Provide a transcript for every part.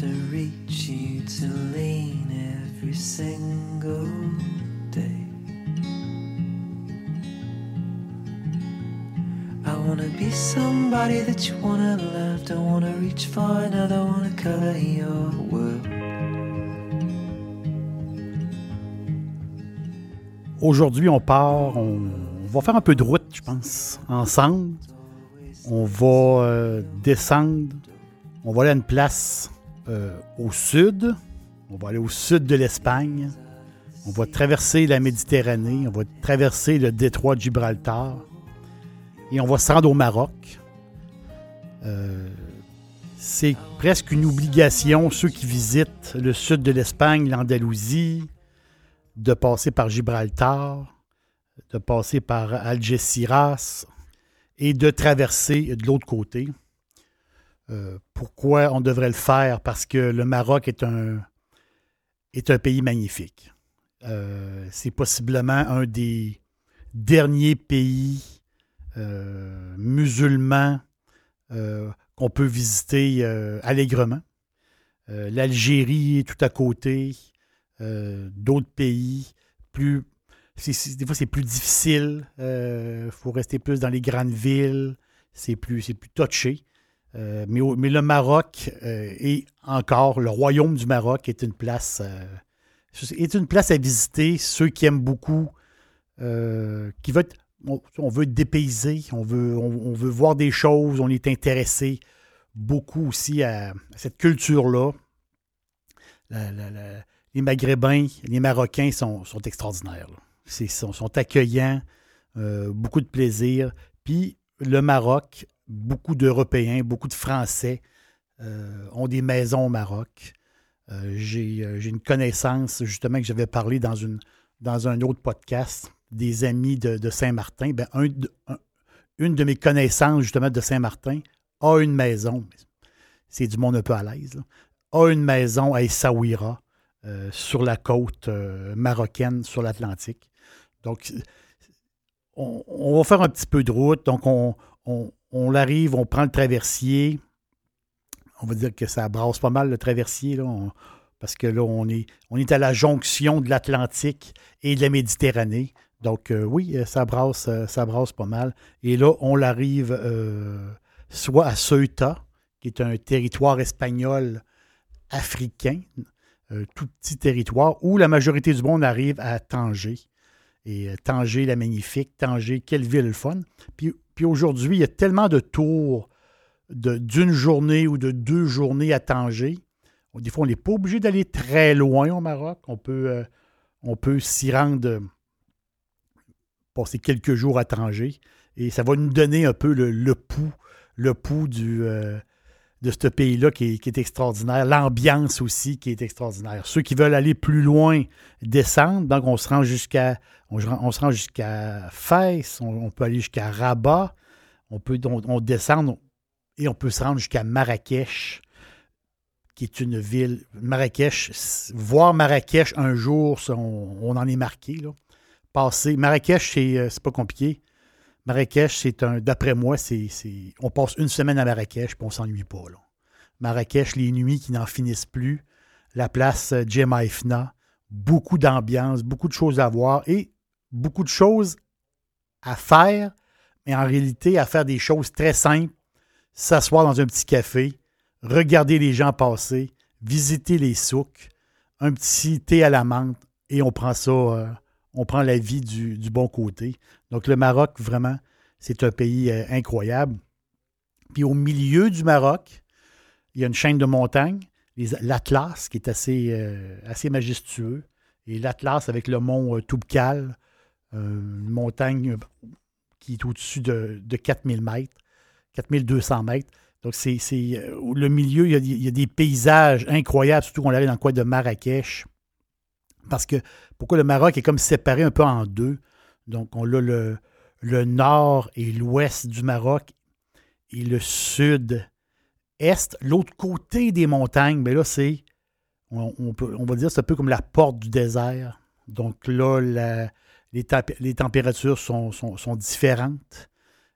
To reach you to lean every single day. I wanna be somebody that you wanna love. Don't wanna reach for another, wanna color your world. Aujourd'hui, on part, on, va faire un peu de route, je pense, ensemble. On va euh, descendre, on va aller à une place euh, au sud. On va aller au sud de l'Espagne. On va traverser la Méditerranée, on va traverser le détroit de Gibraltar et on va se rendre au Maroc. Euh, c'est presque une obligation, ceux qui visitent le sud de l'Espagne, l'Andalousie, de passer par Gibraltar, de passer par Algeciras et de traverser de l'autre côté. Euh, pourquoi on devrait le faire? Parce que le Maroc est un, est un pays magnifique. Euh, c'est possiblement un des derniers pays euh, musulmans qu'on peut visiter allègrement. L'Algérie est tout à côté, d'autres pays, plus, des fois c'est plus difficile, il faut rester plus dans les grandes villes, c'est plus, c'est plus touché. Euh, mais, le Maroc euh, et encore le royaume du Maroc est une place euh, est une place à visiter. Ceux qui aiment beaucoup, qui veulent, on, on veut être on veut, on, veut voir des choses, on est intéressé beaucoup aussi à, cette culture-là. Les Maghrébins, les Marocains sont, sont extraordinaires. C'est- sont, sont accueillants, beaucoup de plaisir. Puis le Maroc, beaucoup d'Européens, beaucoup de Français euh, ont des maisons au Maroc. Euh, J'ai euh, j'ai une connaissance, justement, que j'avais parlé dans, un autre podcast, des amis de, Saint-Martin. Ben, une de mes connaissances, justement, de Saint-Martin a une maison. C'est du monde un peu à l'aise. A une maison à Essaouira, sur la côte marocaine, sur l'Atlantique. Donc, on, va faire un petit peu de route. Donc, on, on, on arrive, on prend le traversier. On va dire que ça brasse pas mal le traversier, là, parce que là, on est, à la jonction de l'Atlantique et de la Méditerranée. Donc, euh, oui, euh, ça brasse, euh, ça brasse pas mal. Et là, on arrive soit à Ceuta, qui est un territoire espagnol africain, un tout petit territoire, où la majorité du monde arrive à Tanger. Et Tanger, la magnifique, Tanger, quelle ville le fun. Puis, puis aujourd'hui, il y a tellement de tours d'une journée ou de deux journées à Tanger. Des fois, on n'est pas obligé d'aller très loin au Maroc. On peut, euh, peut s'y rendre, passer quelques jours à Tanger. Et ça va nous donner un peu le, le pouls, le du, euh, de ce pays-là qui est, qui est extraordinaire. L'ambiance aussi qui est extraordinaire. Ceux qui veulent aller plus loin descendent. Donc, on se rend jusqu'à on, on jusqu'à Fès, on, peut aller jusqu'à Rabat, on peut on, on descend et on peut se rendre jusqu'à Marrakech, qui est une ville. Marrakech, voir Marrakech un jour, on, en est marqué. Passer. Marrakech, c'est euh, c'est pas compliqué. Marrakech, c'est un. D'après moi, c'est. On passe une semaine à Marrakech puis on s'ennuie pas. Marrakech, les nuits qui n'en finissent plus. La place euh, Jemaïfna. Beaucoup d'ambiance, beaucoup de choses à voir et beaucoup de choses à faire, mais en réalité, à faire des choses très simples. S'asseoir dans un petit café, regarder les gens passer, visiter les souks, un petit thé à la menthe et on prend ça, euh, on prend la vie du, bon côté. Donc le Maroc, vraiment, c'est un pays euh, incroyable. Puis au milieu du Maroc, il y a une chaîne de montagnes, l'Atlas, qui est assez, euh, assez majestueux. Et l'Atlas avec le mont euh, Toubkal, une montagne qui est au-dessus de, de 4000 mètres, 4200 mètres. Donc, c'est le milieu, il y, a, des paysages incroyables, surtout qu'on arrive dans le coin de Marrakech. Parce que pourquoi le Maroc est comme séparé un peu en deux? Donc, on a le, le nord et l'ouest du Maroc et le sud-est. L'autre côté des montagnes, mais là, c'est, on, on, va dire, c'est un peu comme la porte du désert. Donc là, les, les, températures sont, sont, différentes.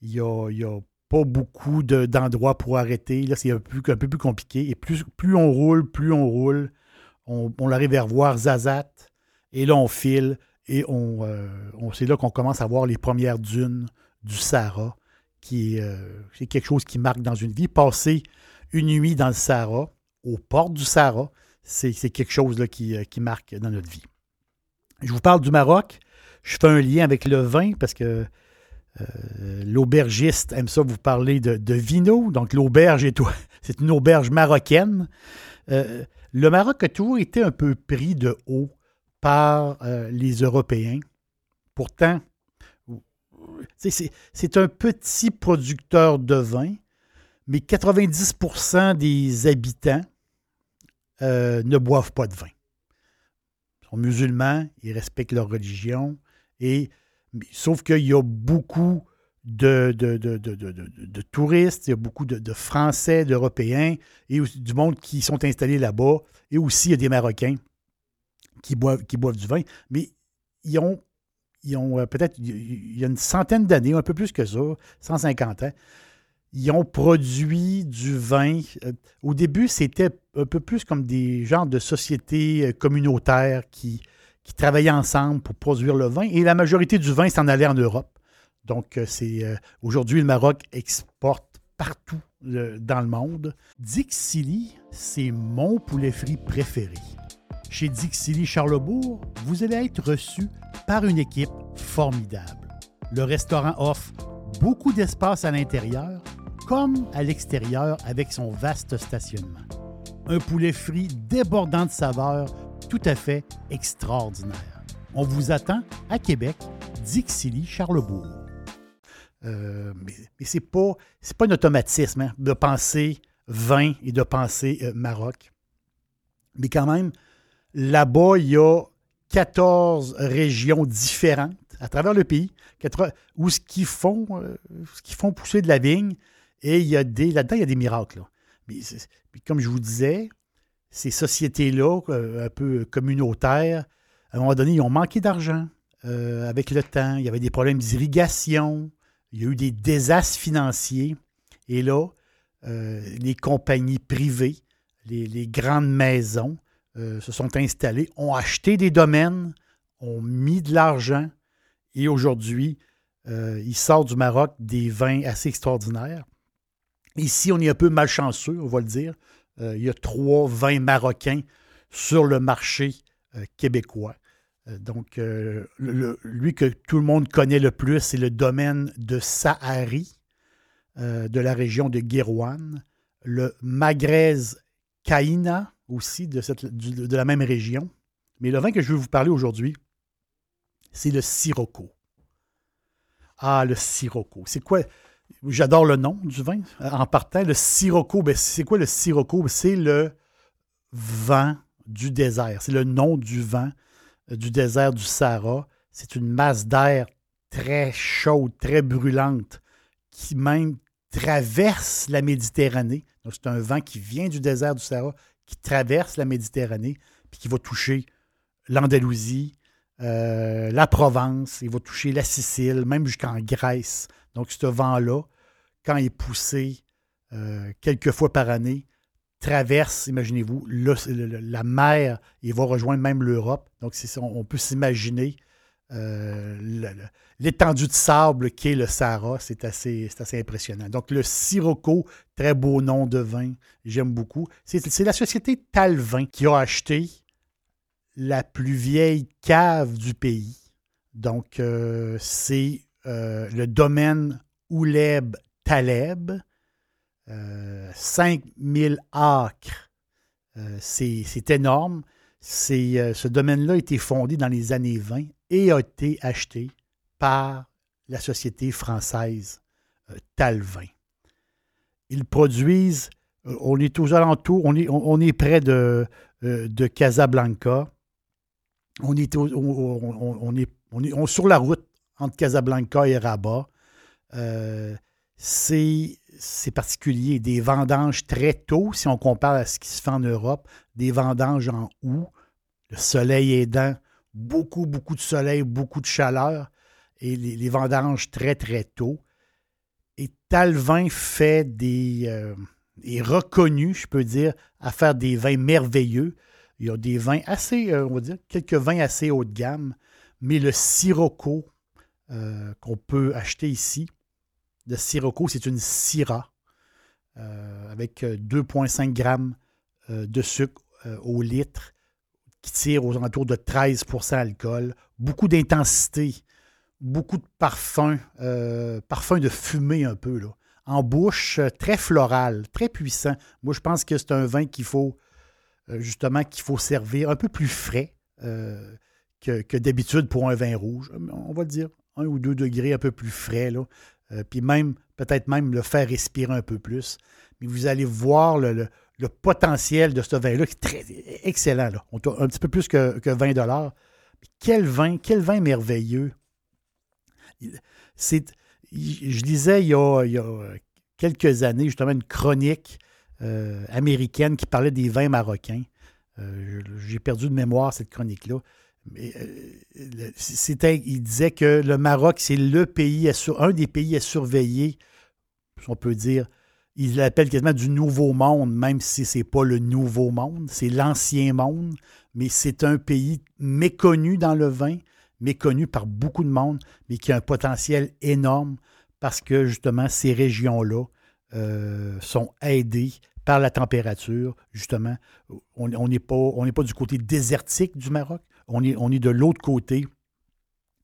Il n'y a, a, pas beaucoup d'endroits pour arrêter. Là, c'est un peu, un peu plus compliqué. Et plus, plus on roule, plus on roule. On, on arrive à voir Zazat. Et là, on file. Et euh, on c'est là qu'on commence à voir les premières dunes du Sahara, qui est, euh, quelque chose qui marque dans une vie. Passer une nuit dans le Sahara, aux portes du Sahara, c'est, quelque chose là, qui, euh, qui, marque dans notre vie. Je vous parle du Maroc. Je fais un lien avec le vin parce que l'aubergiste aime ça vous parler de, de vino. Donc, l'auberge est c'est une auberge marocaine. le Maroc a toujours été un peu pris de haut par euh, les Européens. Pourtant, c'est un petit producteur de vin, mais 90% des habitants euh, ne boivent pas de vin. Ils sont musulmans, ils respectent leur religion, et sauf qu'il y a beaucoup de, de, touristes, il y a beaucoup de, Français, d'Européens et du monde qui sont installés là-bas, et aussi il y a des Marocains qui boivent, du vin, mais ils ont, ils ont euh, peut-être, il y a une centaine d'années, un peu plus que ça, 150 ans, ils ont produit du vin. Euh, au début, c'était un peu plus comme des genres de sociétés euh, communautaires qui, qui travaillaient ensemble pour produire le vin. Et la majorité du vin s'en allait en Europe. Donc, c'est aujourd'hui, le Maroc exporte partout dans le monde. Dixili, c'est mon poulet frit préféré. Chez Dixili Charlebourg, vous allez être reçu par une équipe formidable. Le restaurant offre beaucoup d'espace à l'intérieur comme à l'extérieur avec son vaste stationnement. Un poulet frit débordant de saveurs tout à fait extraordinaire. On vous attend à Québec, Dixilly, Charlebourg. Euh, mais, mais c'est pas, pas un automatisme hein, de penser vin et de penser euh, Maroc. Mais quand même, Là-bas, il y a 14 régions différentes à travers le pays où ce qu'ils font, euh, ce font pousser de la vigne. Et il y a des, là-dedans, il y a des miracles. Mais, comme je vous disais, ces sociétés-là, euh, un peu communautaires, à un moment donné, ils ont manqué d'argent euh, avec le temps. Il y avait des problèmes d'irrigation. Il y a eu des désastres financiers. Et là, les compagnies privées, les grandes maisons, euh, se sont installés, ont acheté des domaines, ont mis de l'argent et aujourd'hui, euh, il sort du Maroc des vins assez extraordinaires. Ici, on est un peu malchanceux, on va le dire. Euh, il y a trois vins marocains sur le marché québécois. donc, lui que tout le monde connaît le plus, c'est le domaine de Sahari, de la région de Guérouane. Le Magrez Kaina, aussi de, la même région. Mais le vin que je veux vous parler aujourd'hui, c'est le Sirocco. Ah, le Sirocco. C'est quoi? J'adore le nom du vin. En partant, le Sirocco, ben, c'est quoi le Sirocco? C'est le vin du désert. C'est le nom du vin euh, du désert du Sahara. C'est une masse d'air très chaude, très brûlante, qui même traverse la Méditerranée. C'est un vent qui vient du désert du Sahara, qui traverse la Méditerranée, puis qui va toucher l'Andalousie, euh, la Provence, il va toucher la Sicile, même jusqu'en Grèce. Donc, ce vent-là, quand il est poussé euh, quelques fois par année, traverse, imaginez-vous, la mer et va rejoindre même l'Europe. Donc, on, peut s'imaginer euh, l'étendue de sable qu'est le Sahara, c'est assez, assez impressionnant. Donc, le Sirocco, très beau nom de vin, j'aime beaucoup. C'est la société Talvin qui a acheté la plus vieille cave du pays. Donc, euh, c'est euh, le domaine Ouleb Taleb, 5000 acres. c'est énorme. C'est, ce domaine-là a été fondé dans les années 20 et a été acheté par la société française Talvin. Ils produisent, on est aux alentours, on est, on, est près de, Casablanca. On est sur la route entre Casablanca et Rabat. c'est c'est particulier. Des vendanges très tôt, si on compare à ce qui se fait en Europe, des vendanges en août, le soleil aidant, beaucoup, beaucoup de soleil, beaucoup de chaleur, et les, vendanges très, très tôt. Et Talvin fait des. Euh, est reconnu, je peux dire, à faire des vins merveilleux. Il y a des vins assez, euh, on va dire, quelques vins assez haut de gamme, mais le Sirocco euh, qu'on peut acheter ici, de Sirocco, c'est une Syrah euh, avec 2,5 euh, grammes euh, de sucre au litre qui tire aux alentours de 13% d'alcool. Beaucoup d'intensité, beaucoup de parfum, parfum de fumée un peu. Là. En bouche, très floral, très puissant. Moi, je pense que c'est un vin qu'il faut justement qu'il faut servir un peu plus frais que, d'habitude pour un vin rouge. On va dire un ou deux degrés un peu plus frais. Là. Euh, puis même, peut-être même le faire respirer un peu plus. Mais vous allez voir le, potentiel de ce vin-là, qui est très excellent. Là. On un petit peu plus que, 20 dollars. Quel vin, quel vin merveilleux. C'est, je lisais il y, a, quelques années, justement, une chronique euh, américaine qui parlait des vins marocains. Euh, j'ai perdu de mémoire cette chronique-là. Euh, il disait que le Maroc, c'est le pays, un des pays à surveiller, on peut dire. Il l'appelle quasiment du nouveau monde, même si ce n'est pas le nouveau monde, c'est l'ancien monde, mais c'est un pays méconnu dans le vin, méconnu par beaucoup de monde, mais qui a un potentiel énorme parce que justement, ces régions-là euh, sont aidées par la température, justement. On n'est pas, du côté désertique du Maroc, on est, de l'autre côté,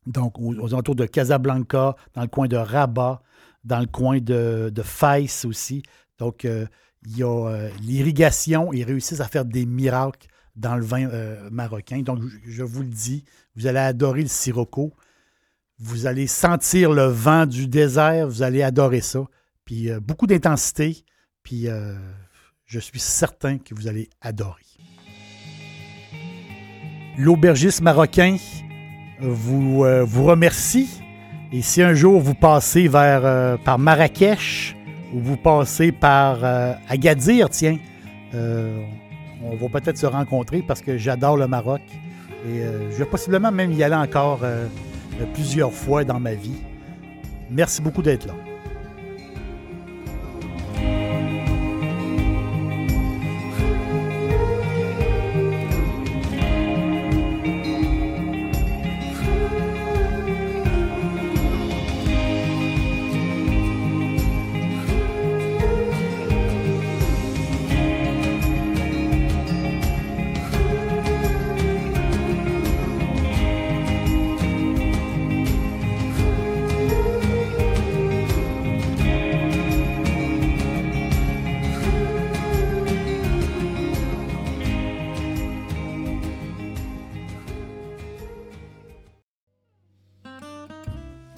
donc aux, alentours de Casablanca, dans le coin de Rabat, dans le coin de, de aussi. Donc, euh, il y a euh, l'irrigation, ils réussissent à faire des miracles dans le vin euh, marocain. Donc, je vous le dis, vous allez adorer le sirocco. Vous allez sentir le vent du désert, vous allez adorer ça. Puis beaucoup d'intensité, puis je suis certain que vous allez adorer. L'aubergiste marocain vous, euh, vous remercie. Et si un jour vous passez vers, euh, par Marrakech ou vous passez par euh, Agadir, tiens, on va peut-être se rencontrer parce que j'adore le Maroc. Et je vais possiblement même y aller encore plusieurs fois dans ma vie. Merci beaucoup d'être là.